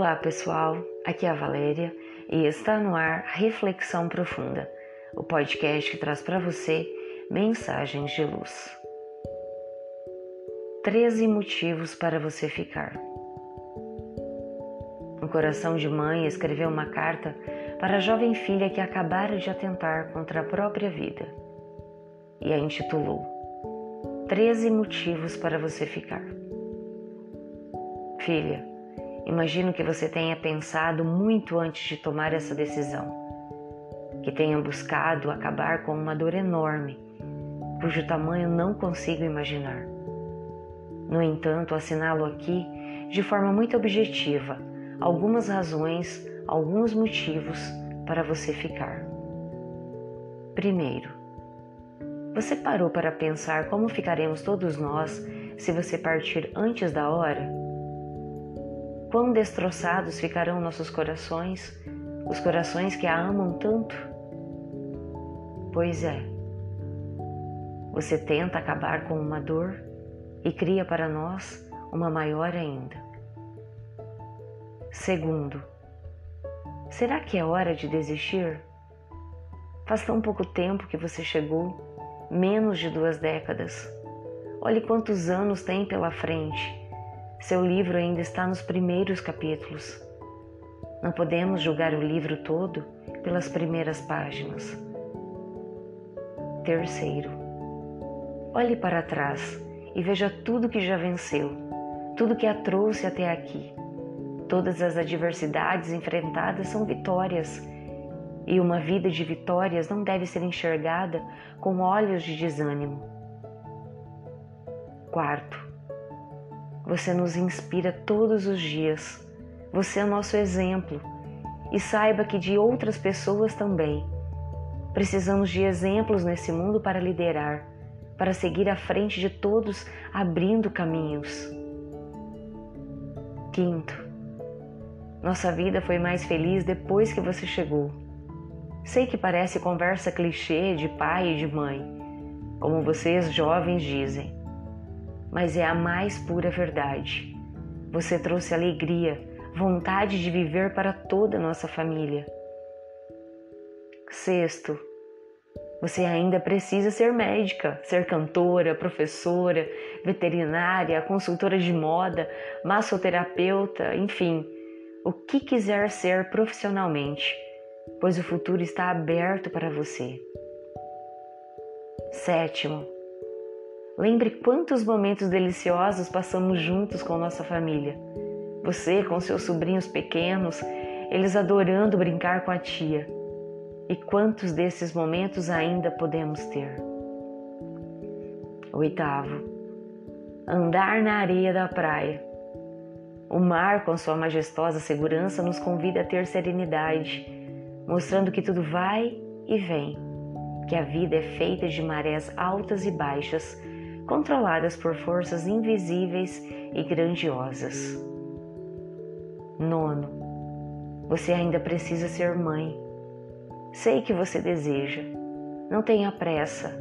Olá pessoal, aqui é a Valéria e está no ar Reflexão Profunda, o podcast que traz para você mensagens de luz. 13 motivos para você ficar. Um coração de mãe escreveu uma carta para a jovem filha que acabara de atentar contra a própria vida e a intitulou 13 motivos para você ficar. Filha, Imagino que você tenha pensado muito antes de tomar essa decisão, que tenha buscado acabar com uma dor enorme, cujo tamanho não consigo imaginar. No entanto, assinalo aqui, de forma muito objetiva, algumas razões, alguns motivos para você ficar. Primeiro, você parou para pensar como ficaremos todos nós se você partir antes da hora? Quão destroçados ficarão nossos corações, os corações que a amam tanto? Pois é, você tenta acabar com uma dor e cria para nós uma maior ainda. Segundo, será que é hora de desistir? Faz tão pouco tempo que você chegou, menos de duas décadas. Olhe quantos anos tem pela frente seu livro ainda está nos primeiros capítulos. Não podemos julgar o livro todo pelas primeiras páginas. Terceiro, olhe para trás e veja tudo que já venceu, tudo que a trouxe até aqui. Todas as adversidades enfrentadas são vitórias, e uma vida de vitórias não deve ser enxergada com olhos de desânimo. Quarto, você nos inspira todos os dias. Você é nosso exemplo. E saiba que de outras pessoas também. Precisamos de exemplos nesse mundo para liderar, para seguir à frente de todos, abrindo caminhos. Quinto, nossa vida foi mais feliz depois que você chegou. Sei que parece conversa clichê de pai e de mãe, como vocês jovens dizem mas é a mais pura verdade. Você trouxe alegria, vontade de viver para toda a nossa família. Sexto, você ainda precisa ser médica, ser cantora, professora, veterinária, consultora de moda, massoterapeuta, enfim, o que quiser ser profissionalmente, pois o futuro está aberto para você. Sétimo, Lembre quantos momentos deliciosos passamos juntos com nossa família. Você com seus sobrinhos pequenos, eles adorando brincar com a tia. E quantos desses momentos ainda podemos ter? Oitavo, andar na areia da praia. O mar, com sua majestosa segurança, nos convida a ter serenidade, mostrando que tudo vai e vem, que a vida é feita de marés altas e baixas controladas por forças invisíveis e grandiosas. Nono, você ainda precisa ser mãe. Sei que você deseja. Não tenha pressa,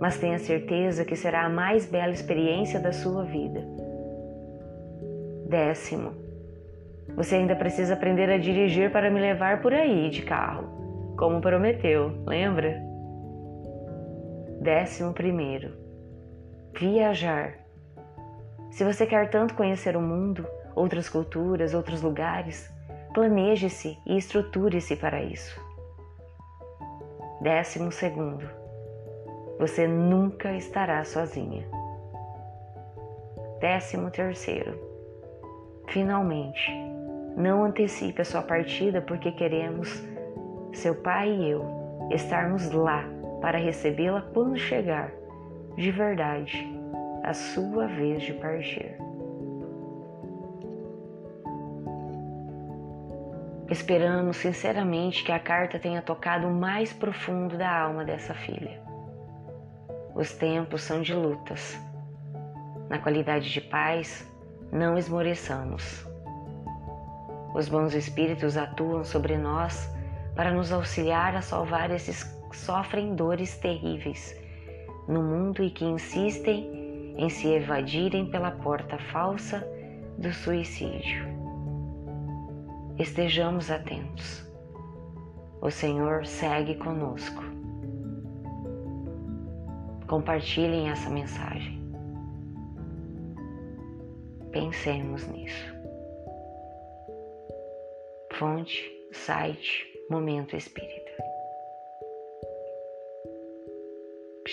mas tenha certeza que será a mais bela experiência da sua vida. Décimo, você ainda precisa aprender a dirigir para me levar por aí de carro, como prometeu, lembra? Décimo primeiro, viajar. Se você quer tanto conhecer o mundo, outras culturas, outros lugares, planeje-se e estruture-se para isso. Décimo segundo, você nunca estará sozinha. Décimo terceiro, finalmente, não antecipe a sua partida porque queremos, seu pai e eu, estarmos lá para recebê-la quando chegar de verdade a sua vez de partir. Esperamos sinceramente que a carta tenha tocado o mais profundo da alma dessa filha. Os tempos são de lutas. Na qualidade de pais, não esmoreçamos. Os bons espíritos atuam sobre nós para nos auxiliar a salvar esses que sofrem dores terríveis no mundo e que insistem em se evadirem pela porta falsa do suicídio. estejamos atentos. O Senhor segue conosco. Compartilhem essa mensagem. Pensemos nisso. Fonte, site, Momento Espírita.